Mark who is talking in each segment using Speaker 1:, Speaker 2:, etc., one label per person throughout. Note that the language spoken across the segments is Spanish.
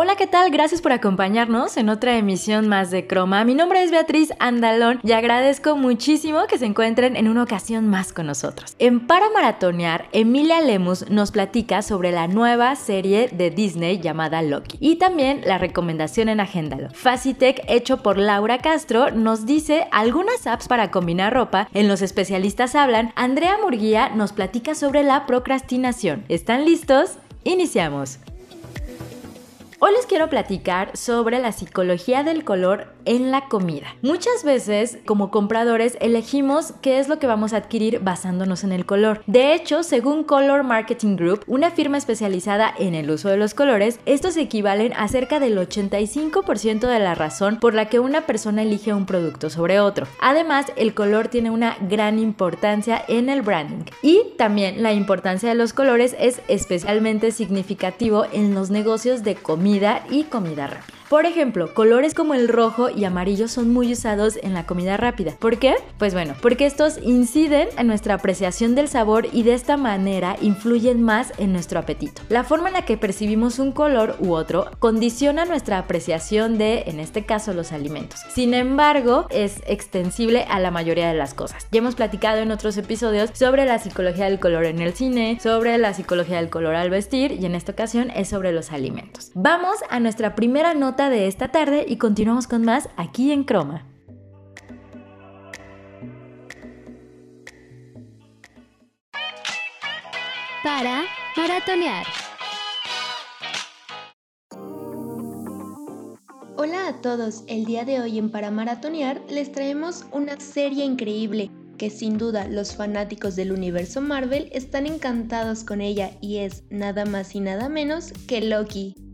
Speaker 1: Hola, ¿qué tal? Gracias por acompañarnos en otra emisión más de Croma. Mi nombre es Beatriz Andalón y agradezco muchísimo que se encuentren en una ocasión más con nosotros. En Para Maratonear, Emilia Lemus nos platica sobre la nueva serie de Disney llamada Loki y también la recomendación en Agéndalo. Facitech, hecho por Laura Castro, nos dice algunas apps para combinar ropa. En Los Especialistas Hablan, Andrea Murguía nos platica sobre la procrastinación. ¿Están listos? Iniciamos. Hoy les quiero platicar sobre la psicología del color en la comida. Muchas veces, como compradores, elegimos qué es lo que vamos a adquirir basándonos en el color. De hecho, según Color Marketing Group, una firma especializada en el uso de los colores, estos equivalen a cerca del 85% de la razón por la que una persona elige un producto sobre otro. Además, el color tiene una gran importancia en el branding. Y también la importancia de los colores es especialmente significativo en los negocios de comida y comida rápida. Por ejemplo, colores como el rojo y amarillo son muy usados en la comida rápida. ¿Por qué? Pues bueno, porque estos inciden en nuestra apreciación del sabor y de esta manera influyen más en nuestro apetito. La forma en la que percibimos un color u otro condiciona nuestra apreciación de, en este caso, los alimentos. Sin embargo, es extensible a la mayoría de las cosas. Ya hemos platicado en otros episodios sobre la psicología del color en el cine, sobre la psicología del color al vestir y en esta ocasión es sobre los alimentos. Vamos a nuestra primera nota de esta tarde y continuamos con más aquí en Croma.
Speaker 2: Para maratonear.
Speaker 3: Hola a todos, el día de hoy en Para Maratonear les traemos una serie increíble que sin duda los fanáticos del universo Marvel están encantados con ella y es nada más y nada menos que Loki.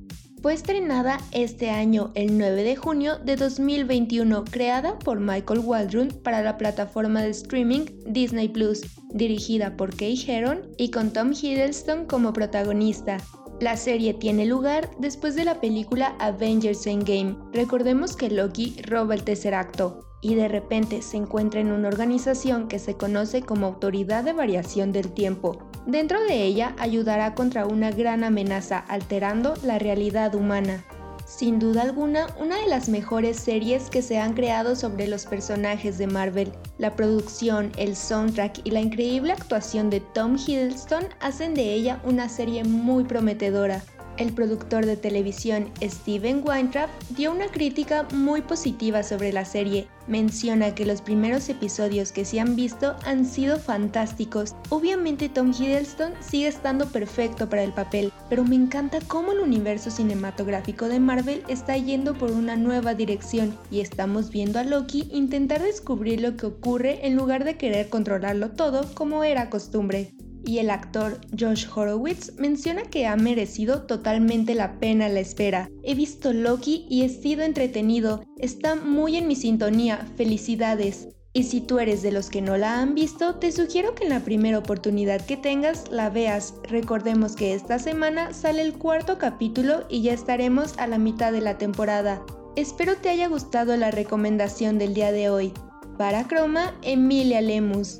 Speaker 3: Fue estrenada este año el 9 de junio de 2021, creada por Michael Waldron para la plataforma de streaming Disney Plus, dirigida por Kay Heron y con Tom Hiddleston como protagonista. La serie tiene lugar después de la película Avengers Endgame. Recordemos que Loki roba el tercer acto y de repente se encuentra en una organización que se conoce como Autoridad de Variación del Tiempo, Dentro de ella ayudará contra una gran amenaza alterando la realidad humana. Sin duda alguna, una de las mejores series que se han creado sobre los personajes de Marvel. La producción, el soundtrack y la increíble actuación de Tom Hiddleston hacen de ella una serie muy prometedora. El productor de televisión Steven Weintraub dio una crítica muy positiva sobre la serie. Menciona que los primeros episodios que se han visto han sido fantásticos. Obviamente Tom Hiddleston sigue estando perfecto para el papel, pero me encanta cómo el universo cinematográfico de Marvel está yendo por una nueva dirección y estamos viendo a Loki intentar descubrir lo que ocurre en lugar de querer controlarlo todo como era costumbre y el actor Josh Horowitz menciona que ha merecido totalmente la pena la espera. He visto Loki y he sido entretenido, está muy en mi sintonía, felicidades. Y si tú eres de los que no la han visto, te sugiero que en la primera oportunidad que tengas la veas. Recordemos que esta semana sale el cuarto capítulo y ya estaremos a la mitad de la temporada. Espero te haya gustado la recomendación del día de hoy. Para Croma, Emilia Lemus.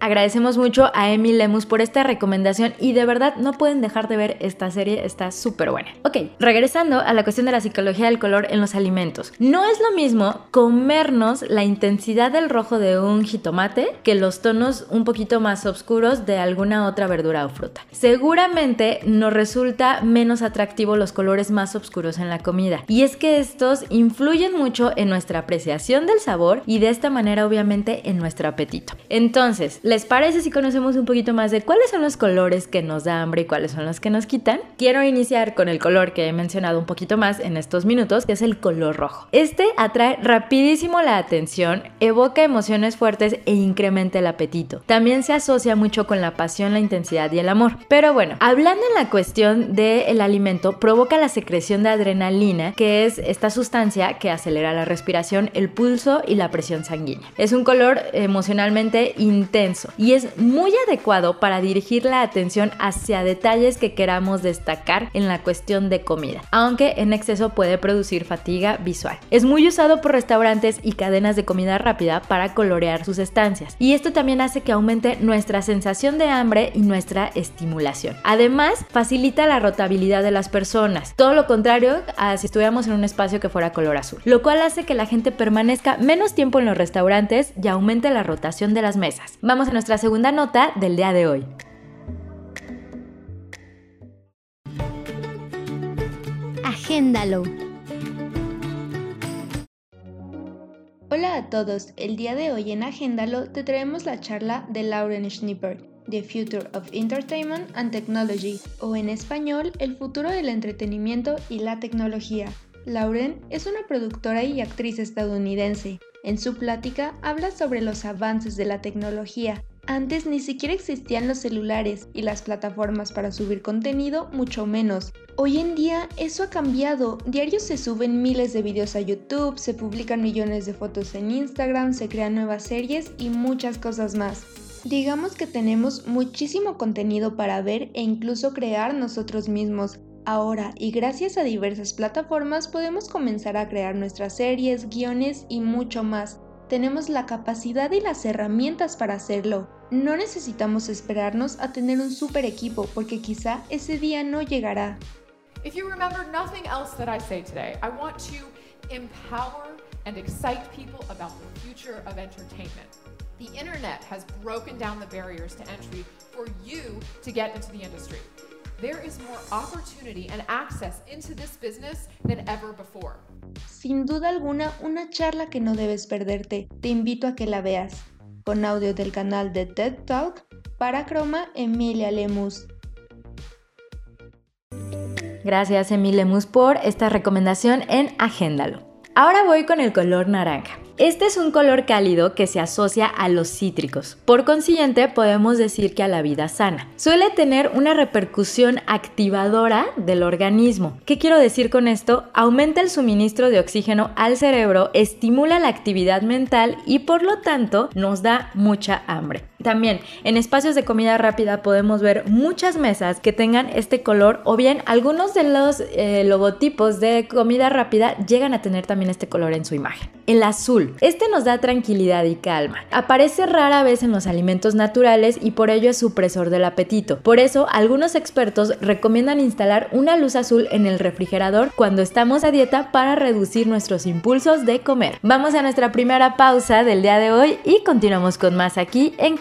Speaker 1: Agradecemos mucho a Emi Lemus por esta recomendación y de verdad no pueden dejar de ver esta serie, está súper buena. Ok, regresando a la cuestión de la psicología del color en los alimentos. No es lo mismo comernos la intensidad del rojo de un jitomate que los tonos un poquito más oscuros de alguna otra verdura o fruta. Seguramente nos resulta menos atractivo los colores más oscuros en la comida y es que estos influyen mucho en nuestra apreciación del sabor y de esta manera obviamente en nuestro apetito. Entonces, ¿les parece si conocemos un poquito más de cuáles son los colores que nos da hambre y cuáles son los que nos quitan? Quiero iniciar con el color que he mencionado un poquito más en estos minutos, que es el color rojo. Este atrae rapidísimo la atención, evoca emociones fuertes e incrementa el apetito. También se asocia mucho con la pasión, la intensidad y el amor. Pero bueno, hablando en la cuestión del alimento, provoca la secreción de adrenalina, que es esta sustancia que acelera la respiración, el pulso y la presión sanguínea. Es un color emocionalmente intenso y es muy adecuado para dirigir la atención hacia detalles que queramos destacar en la cuestión de comida, aunque en exceso puede producir fatiga visual. Es muy usado por restaurantes y cadenas de comida rápida para colorear sus estancias y esto también hace que aumente nuestra sensación de hambre y nuestra estimulación. Además, facilita la rotabilidad de las personas, todo lo contrario a si estuviéramos en un espacio que fuera color azul, lo cual hace que la gente permanezca menos tiempo en los restaurantes y aumente la rotación de las mesas. Vamos a nuestra segunda nota del día de hoy.
Speaker 2: Agéndalo.
Speaker 3: Hola a todos, el día de hoy en Agéndalo te traemos la charla de Lauren Schnipper, The Future of Entertainment and Technology, o en español, El futuro del entretenimiento y la tecnología. Lauren es una productora y actriz estadounidense. En su plática habla sobre los avances de la tecnología. Antes ni siquiera existían los celulares y las plataformas para subir contenido, mucho menos. Hoy en día eso ha cambiado. Diario se suben miles de videos a YouTube, se publican millones de fotos en Instagram, se crean nuevas series y muchas cosas más. Digamos que tenemos muchísimo contenido para ver e incluso crear nosotros mismos. Ahora, y gracias a diversas plataformas, podemos comenzar a crear nuestras series, guiones y mucho más. Tenemos la capacidad y las herramientas para hacerlo. No necesitamos esperarnos a tener un super equipo porque quizá ese día no llegará.
Speaker 4: If you remember nothing else that I say today, I want to empower and excite people about the future of entertainment. The internet has broken down the barriers to entry for you to get into the industry. There is more opportunity and access into this business than ever before.
Speaker 3: Sin duda alguna, una charla que no debes perderte. Te invito a que la veas. Con audio del canal de TED Talk, para Croma, Emilia Lemus.
Speaker 1: Gracias Emilia Lemus por esta recomendación en Agéndalo. Ahora voy con el color naranja. Este es un color cálido que se asocia a los cítricos. Por consiguiente, podemos decir que a la vida sana. Suele tener una repercusión activadora del organismo. ¿Qué quiero decir con esto? Aumenta el suministro de oxígeno al cerebro, estimula la actividad mental y por lo tanto nos da mucha hambre. También en espacios de comida rápida podemos ver muchas mesas que tengan este color o bien algunos de los eh, logotipos de comida rápida llegan a tener también este color en su imagen. El azul. Este nos da tranquilidad y calma. Aparece rara vez en los alimentos naturales y por ello es supresor del apetito. Por eso algunos expertos recomiendan instalar una luz azul en el refrigerador cuando estamos a dieta para reducir nuestros impulsos de comer. Vamos a nuestra primera pausa del día de hoy y continuamos con más aquí en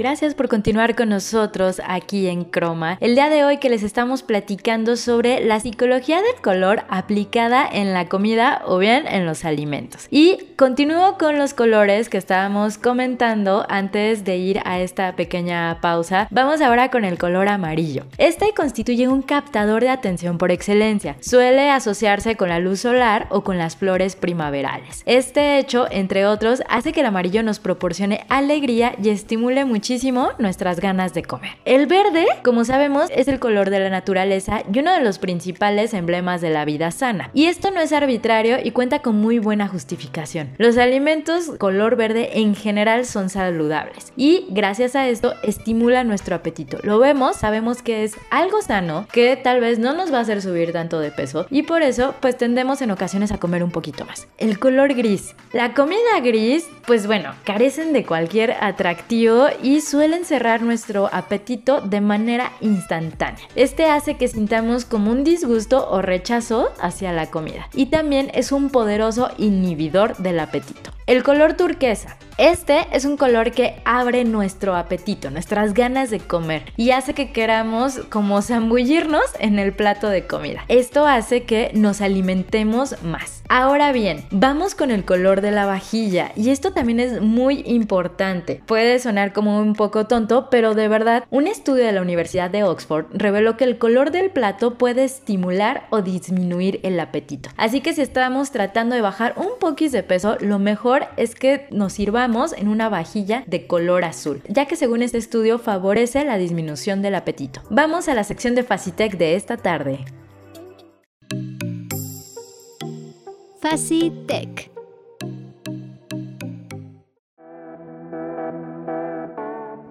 Speaker 1: Gracias por continuar con nosotros aquí en Croma. El día de hoy que les estamos platicando sobre la psicología del color aplicada en la comida o bien en los alimentos. Y continúo con los colores que estábamos comentando antes de ir a esta pequeña pausa. Vamos ahora con el color amarillo. Este constituye un captador de atención por excelencia. Suele asociarse con la luz solar o con las flores primaverales. Este hecho, entre otros, hace que el amarillo nos proporcione alegría y estimule muchísimo nuestras ganas de comer. El verde, como sabemos, es el color de la naturaleza y uno de los principales emblemas de la vida sana. Y esto no es arbitrario y cuenta con muy buena justificación. Los alimentos color verde en general son saludables y gracias a esto estimula nuestro apetito. Lo vemos, sabemos que es algo sano que tal vez no nos va a hacer subir tanto de peso y por eso pues tendemos en ocasiones a comer un poquito más. El color gris. La comida gris, pues bueno, carecen de cualquier atractivo y suelen cerrar nuestro apetito de manera instantánea. Este hace que sintamos como un disgusto o rechazo hacia la comida y también es un poderoso inhibidor del apetito. El color turquesa. Este es un color que abre nuestro apetito, nuestras ganas de comer y hace que queramos como zambullirnos en el plato de comida. Esto hace que nos alimentemos más. Ahora bien, vamos con el color de la vajilla y esto también es muy importante. Puede sonar como un poco tonto, pero de verdad, un estudio de la Universidad de Oxford reveló que el color del plato puede estimular o disminuir el apetito. Así que si estamos tratando de bajar un poquito de peso, lo mejor es que nos sirvamos en una vajilla de color azul, ya que según este estudio favorece la disminución del apetito. Vamos a la sección de Facitech de esta tarde.
Speaker 2: Facitech.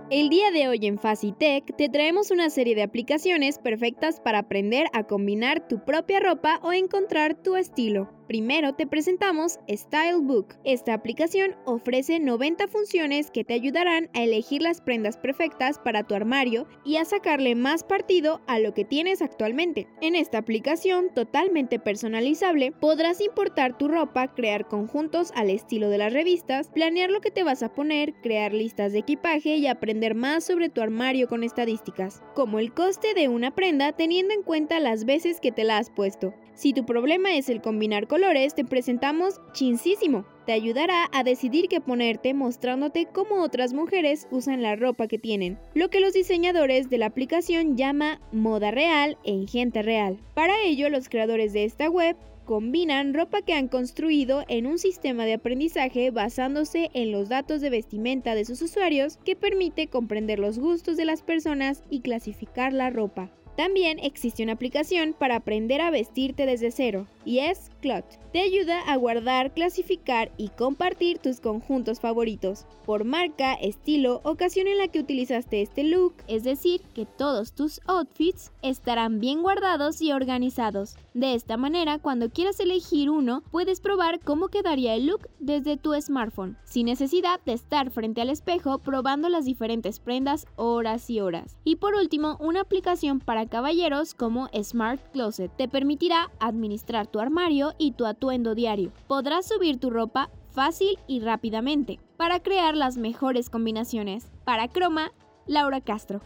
Speaker 5: El día de hoy en Facitech te traemos una serie de aplicaciones perfectas para aprender a combinar tu propia ropa o encontrar tu estilo. Primero te presentamos Stylebook. Esta aplicación ofrece 90 funciones que te ayudarán a elegir las prendas perfectas para tu armario y a sacarle más partido a lo que tienes actualmente. En esta aplicación totalmente personalizable podrás importar tu ropa, crear conjuntos al estilo de las revistas, planear lo que te vas a poner, crear listas de equipaje y aprender más sobre tu armario con estadísticas, como el coste de una prenda teniendo en cuenta las veces que te la has puesto. Si tu problema es el combinar colores, te presentamos Chinsísimo. Te ayudará a decidir qué ponerte mostrándote cómo otras mujeres usan la ropa que tienen, lo que los diseñadores de la aplicación llama moda real en gente real. Para ello, los creadores de esta web combinan ropa que han construido en un sistema de aprendizaje basándose en los datos de vestimenta de sus usuarios que permite comprender los gustos de las personas y clasificar la ropa. También existe una aplicación para aprender a vestirte desde cero y es Clot. Te ayuda a guardar, clasificar y compartir tus conjuntos favoritos por marca, estilo, ocasión en la que utilizaste este look, es decir, que todos tus outfits estarán bien guardados y organizados. De esta manera, cuando quieras elegir uno, puedes probar cómo quedaría el look desde tu smartphone, sin necesidad de estar frente al espejo probando las diferentes prendas horas y horas. Y por último, una aplicación para caballeros como Smart Closet te permitirá administrar tu armario y tu atuendo diario. Podrás subir tu ropa fácil y rápidamente para crear las mejores combinaciones. Para Croma, Laura Castro.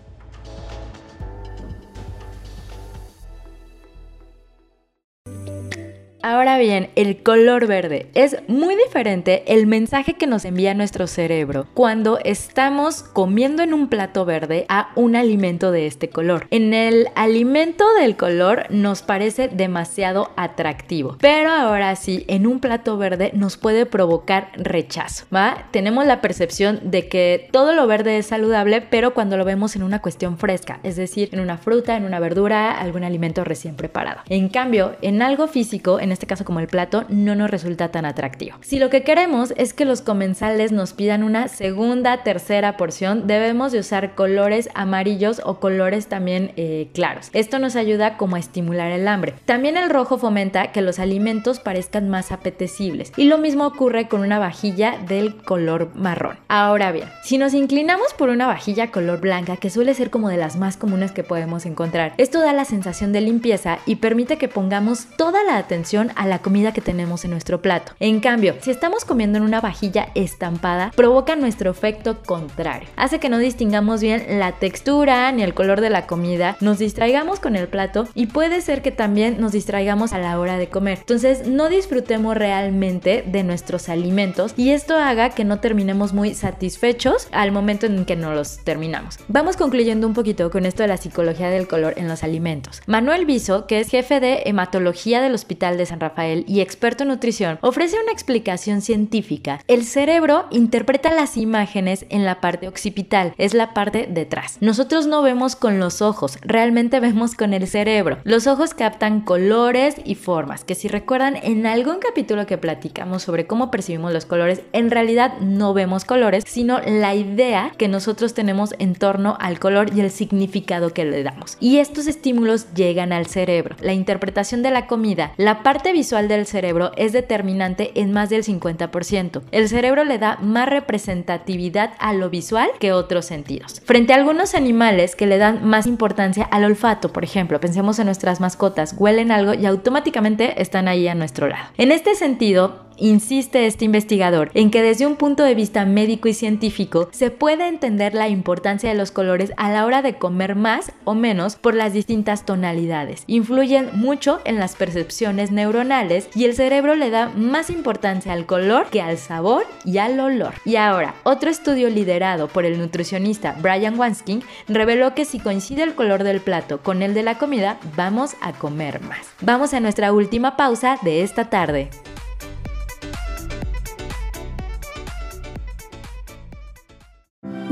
Speaker 1: Ahora bien, el color verde es muy diferente el mensaje que nos envía nuestro cerebro cuando estamos comiendo en un plato verde a un alimento de este color. En el alimento del color nos parece demasiado atractivo, pero ahora sí, en un plato verde nos puede provocar rechazo. Tenemos la percepción de que todo lo verde es saludable, pero cuando lo vemos en una cuestión fresca, es decir, en una fruta, en una verdura, algún alimento recién preparado. En cambio, en algo físico, en este caso como el plato, no nos resulta tan atractivo. Si lo que queremos es que los comensales nos pidan una segunda, tercera porción, debemos de usar colores amarillos o colores también eh, claros. Esto nos ayuda como a estimular el hambre. También el rojo fomenta que los alimentos parezcan más apetecibles. Y lo mismo ocurre con una vajilla del color marrón. Ahora bien, si nos inclinamos por una vajilla color blanca, que suele ser como de las más comunes que podemos encontrar, esto da la sensación de limpieza y permite que pongamos toda la atención a la comida que tenemos en nuestro plato. En cambio, si estamos comiendo en una vajilla estampada, provoca nuestro efecto contrario. Hace que no distingamos bien la textura ni el color de la comida, nos distraigamos con el plato y puede ser que también nos distraigamos a la hora de comer. Entonces, no disfrutemos realmente de nuestros alimentos y esto haga que no terminemos muy satisfechos al momento en que no los terminamos. Vamos concluyendo un poquito con esto de la psicología del color en los alimentos. Manuel Viso, que es jefe de hematología del Hospital de Rafael y experto en nutrición, ofrece una explicación científica. El cerebro interpreta las imágenes en la parte occipital, es la parte detrás. Nosotros no vemos con los ojos, realmente vemos con el cerebro. Los ojos captan colores y formas, que si recuerdan en algún capítulo que platicamos sobre cómo percibimos los colores, en realidad no vemos colores, sino la idea que nosotros tenemos en torno al color y el significado que le damos. Y estos estímulos llegan al cerebro. La interpretación de la comida, la parte visual del cerebro es determinante en más del 50%. El cerebro le da más representatividad a lo visual que otros sentidos. Frente a algunos animales que le dan más importancia al olfato, por ejemplo, pensemos en nuestras mascotas, huelen algo y automáticamente están ahí a nuestro lado. En este sentido, insiste este investigador en que desde un punto de vista médico y científico se puede entender la importancia de los colores a la hora de comer más o menos por las distintas tonalidades. Influyen mucho en las percepciones neuronales y el cerebro le da más importancia al color que al sabor y al olor. Y ahora, otro estudio liderado por el nutricionista Brian Wansking reveló que si coincide el color del plato con el de la comida, vamos a comer más. Vamos a nuestra última pausa de esta tarde.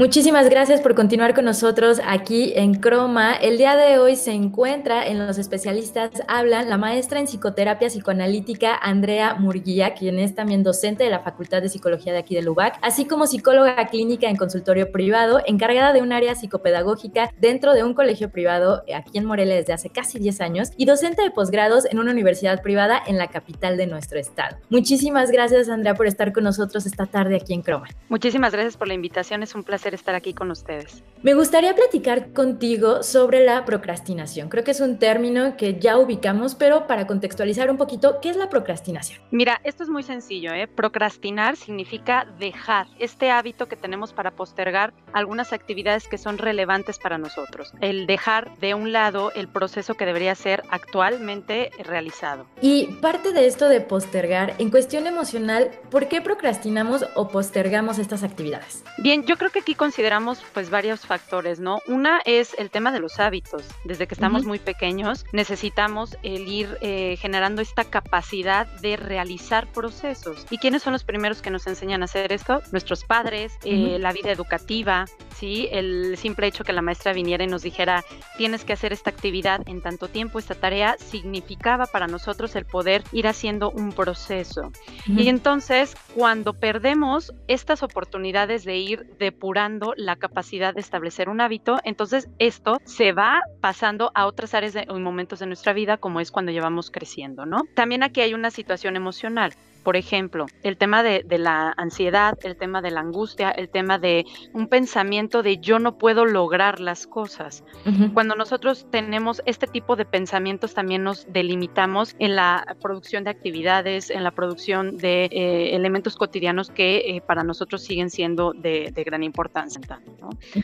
Speaker 1: Muchísimas gracias por continuar con nosotros aquí en Croma. El día de hoy se encuentra en Los Especialistas Hablan la maestra en psicoterapia psicoanalítica Andrea Murguía, quien es también docente de la Facultad de Psicología de aquí de Lubac, así como psicóloga clínica en consultorio privado, encargada de un área psicopedagógica dentro de un colegio privado aquí en Morelia desde hace casi 10 años y docente de posgrados en una universidad privada en la capital de nuestro estado. Muchísimas gracias Andrea por estar con nosotros esta tarde aquí en Croma.
Speaker 6: Muchísimas gracias por la invitación, es un placer estar aquí con ustedes.
Speaker 1: Me gustaría platicar contigo sobre la procrastinación. Creo que es un término que ya ubicamos, pero para contextualizar un poquito, ¿qué es la procrastinación?
Speaker 6: Mira, esto es muy sencillo. ¿eh? Procrastinar significa dejar este hábito que tenemos para postergar algunas actividades que son relevantes para nosotros. El dejar de un lado el proceso que debería ser actualmente realizado.
Speaker 1: Y parte de esto de postergar, en cuestión emocional, ¿por qué procrastinamos o postergamos estas actividades?
Speaker 6: Bien, yo creo que aquí consideramos pues varios factores, ¿no? Una es el tema de los hábitos. Desde que estamos muy pequeños necesitamos el ir eh, generando esta capacidad de realizar procesos. ¿Y quiénes son los primeros que nos enseñan a hacer esto? Nuestros padres, eh, la vida educativa, ¿sí? El simple hecho que la maestra viniera y nos dijera, tienes que hacer esta actividad en tanto tiempo, esta tarea, significaba para nosotros el poder ir haciendo un proceso. Y entonces, cuando perdemos estas oportunidades de ir depurando la capacidad de establecer un hábito, entonces esto se va pasando a otras áreas y momentos de nuestra vida, como es cuando llevamos creciendo, ¿no? También aquí hay una situación emocional. Por ejemplo, el tema de, la ansiedad, el tema de la angustia, el tema de un pensamiento de yo no puedo lograr las cosas. Cuando nosotros tenemos este tipo de pensamientos, también nos delimitamos en la producción de actividades, en la producción de eh, elementos cotidianos que eh, para nosotros siguen siendo de, gran importancia.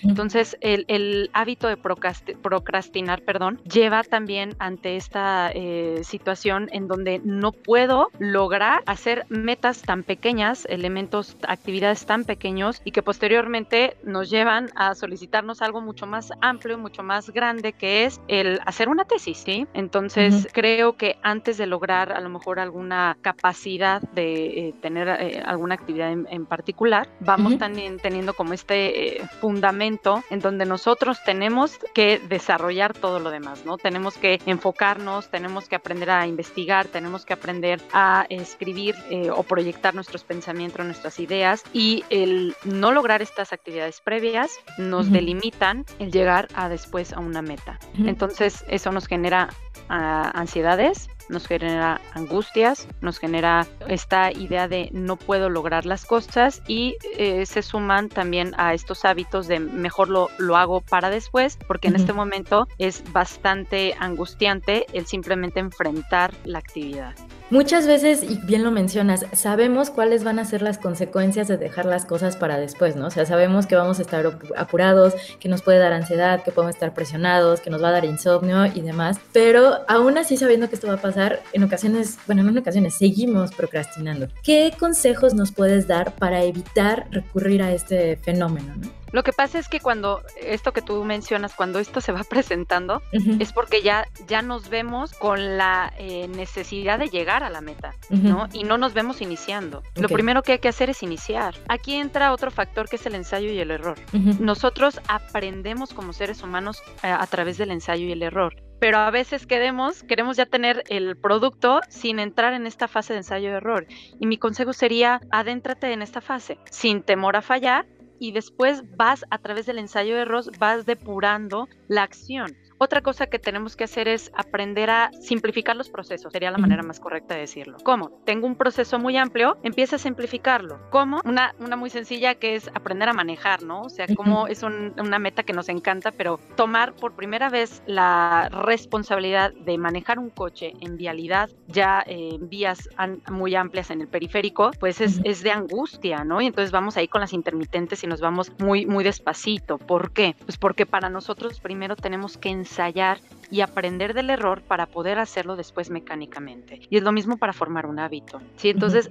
Speaker 6: Entonces, el, hábito de procrastinar, perdón, lleva también ante esta eh, situación en donde no puedo lograr hacer metas tan pequeñas, elementos, actividades tan pequeños y que posteriormente nos llevan a solicitarnos algo mucho más amplio, mucho más grande, que es el hacer una tesis, ¿sí? Entonces, creo que antes de lograr a lo mejor alguna capacidad de eh, tener eh, alguna actividad en, particular, vamos también teniendo como este eh, fundamento en donde nosotros tenemos que desarrollar todo lo demás, ¿no? Tenemos que enfocarnos, tenemos que aprender a investigar, tenemos que aprender a escribir eh, o proyectar nuestros pensamientos, nuestras ideas y el no lograr estas actividades previas nos delimitan el llegar a después a una meta. Entonces eso nos genera ah, ansiedades, nos genera angustias, nos genera esta idea de no puedo lograr las cosas y eh, se suman también a estos hábitos de mejor lo, lo hago para después, porque en este momento es bastante angustiante el simplemente enfrentar la actividad.
Speaker 1: Muchas veces, y bien lo mencionas, sabemos cuáles van a ser las consecuencias de dejar las cosas para después, ¿no? O sea, sabemos que vamos a estar apurados, que nos puede dar ansiedad, que podemos estar presionados, que nos va a dar insomnio y demás, pero aún así sabiendo que esto va a pasar, en ocasiones, bueno, no en ocasiones, seguimos procrastinando. ¿Qué consejos nos puedes dar para evitar recurrir a este fenómeno, ¿no?
Speaker 6: Lo que pasa es que cuando esto que tú mencionas, cuando esto se va presentando, es porque ya, ya nos vemos con la eh, necesidad de llegar a la meta, ¿no? Y no nos vemos iniciando. Lo primero que hay que hacer es iniciar. Aquí entra otro factor que es el ensayo y el error. Nosotros aprendemos como seres humanos eh, a través del ensayo y el error pero a veces queremos, queremos ya tener el producto sin entrar en esta fase de ensayo y error. Y mi consejo sería, adéntrate en esta fase, sin temor a fallar, y después vas a través del ensayo de error, vas depurando la acción. Otra cosa que tenemos que hacer es aprender a simplificar los procesos, sería la manera más correcta de decirlo. ¿Cómo? Tengo un proceso muy amplio, empieza a simplificarlo. ¿Cómo? Una, una muy sencilla que es aprender a manejar, ¿no? O sea, como es una meta que nos encanta, pero tomar por primera vez la responsabilidad de manejar un coche en vialidad, ya en vías muy amplias en el periférico, pues es, es de angustia, ¿no? Y entonces vamos ahí con las intermitentes y nos vamos muy, muy despacito. ¿Por qué? Pues porque para nosotros primero tenemos que ensayar y aprender del error para poder hacerlo después mecánicamente. Y es lo mismo para formar un hábito. ¿sí? Entonces,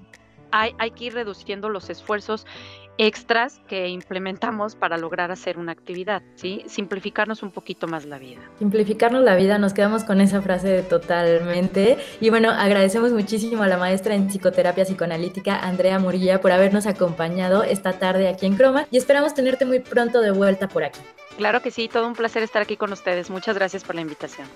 Speaker 6: hay, hay, que ir reduciendo los esfuerzos extras que implementamos para lograr hacer una actividad, ¿sí? Simplificarnos un poquito más la vida.
Speaker 1: Simplificarnos la vida, nos quedamos con esa frase totalmente. Y bueno, agradecemos muchísimo a la maestra en psicoterapia psicoanalítica, Andrea Murilla, por habernos acompañado esta tarde aquí en Croma y esperamos tenerte muy pronto de vuelta por aquí.
Speaker 6: Claro que sí, todo un placer estar aquí con ustedes. Muchas gracias por la invitación.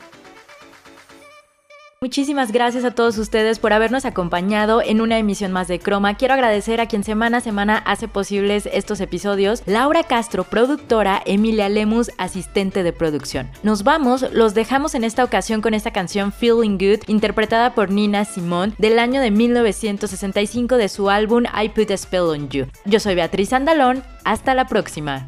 Speaker 1: Muchísimas gracias a todos ustedes por habernos acompañado en una emisión más de Croma. Quiero agradecer a quien semana a semana hace posibles estos episodios, Laura Castro, productora, Emilia Lemus, asistente de producción. Nos vamos, los dejamos en esta ocasión con esta canción Feeling Good, interpretada por Nina Simone del año de 1965 de su álbum I Put a Spell on You. Yo soy Beatriz Andalón, hasta la próxima.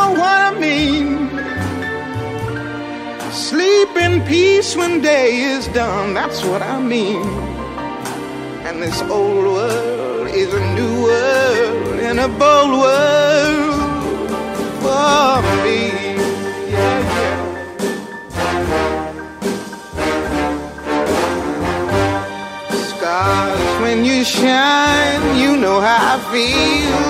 Speaker 7: know what I mean. Sleep in peace when day is done, that's what I mean. And this old world is a new world and a bold world for me. Yeah, yeah. Stars, when you shine, you know how I feel.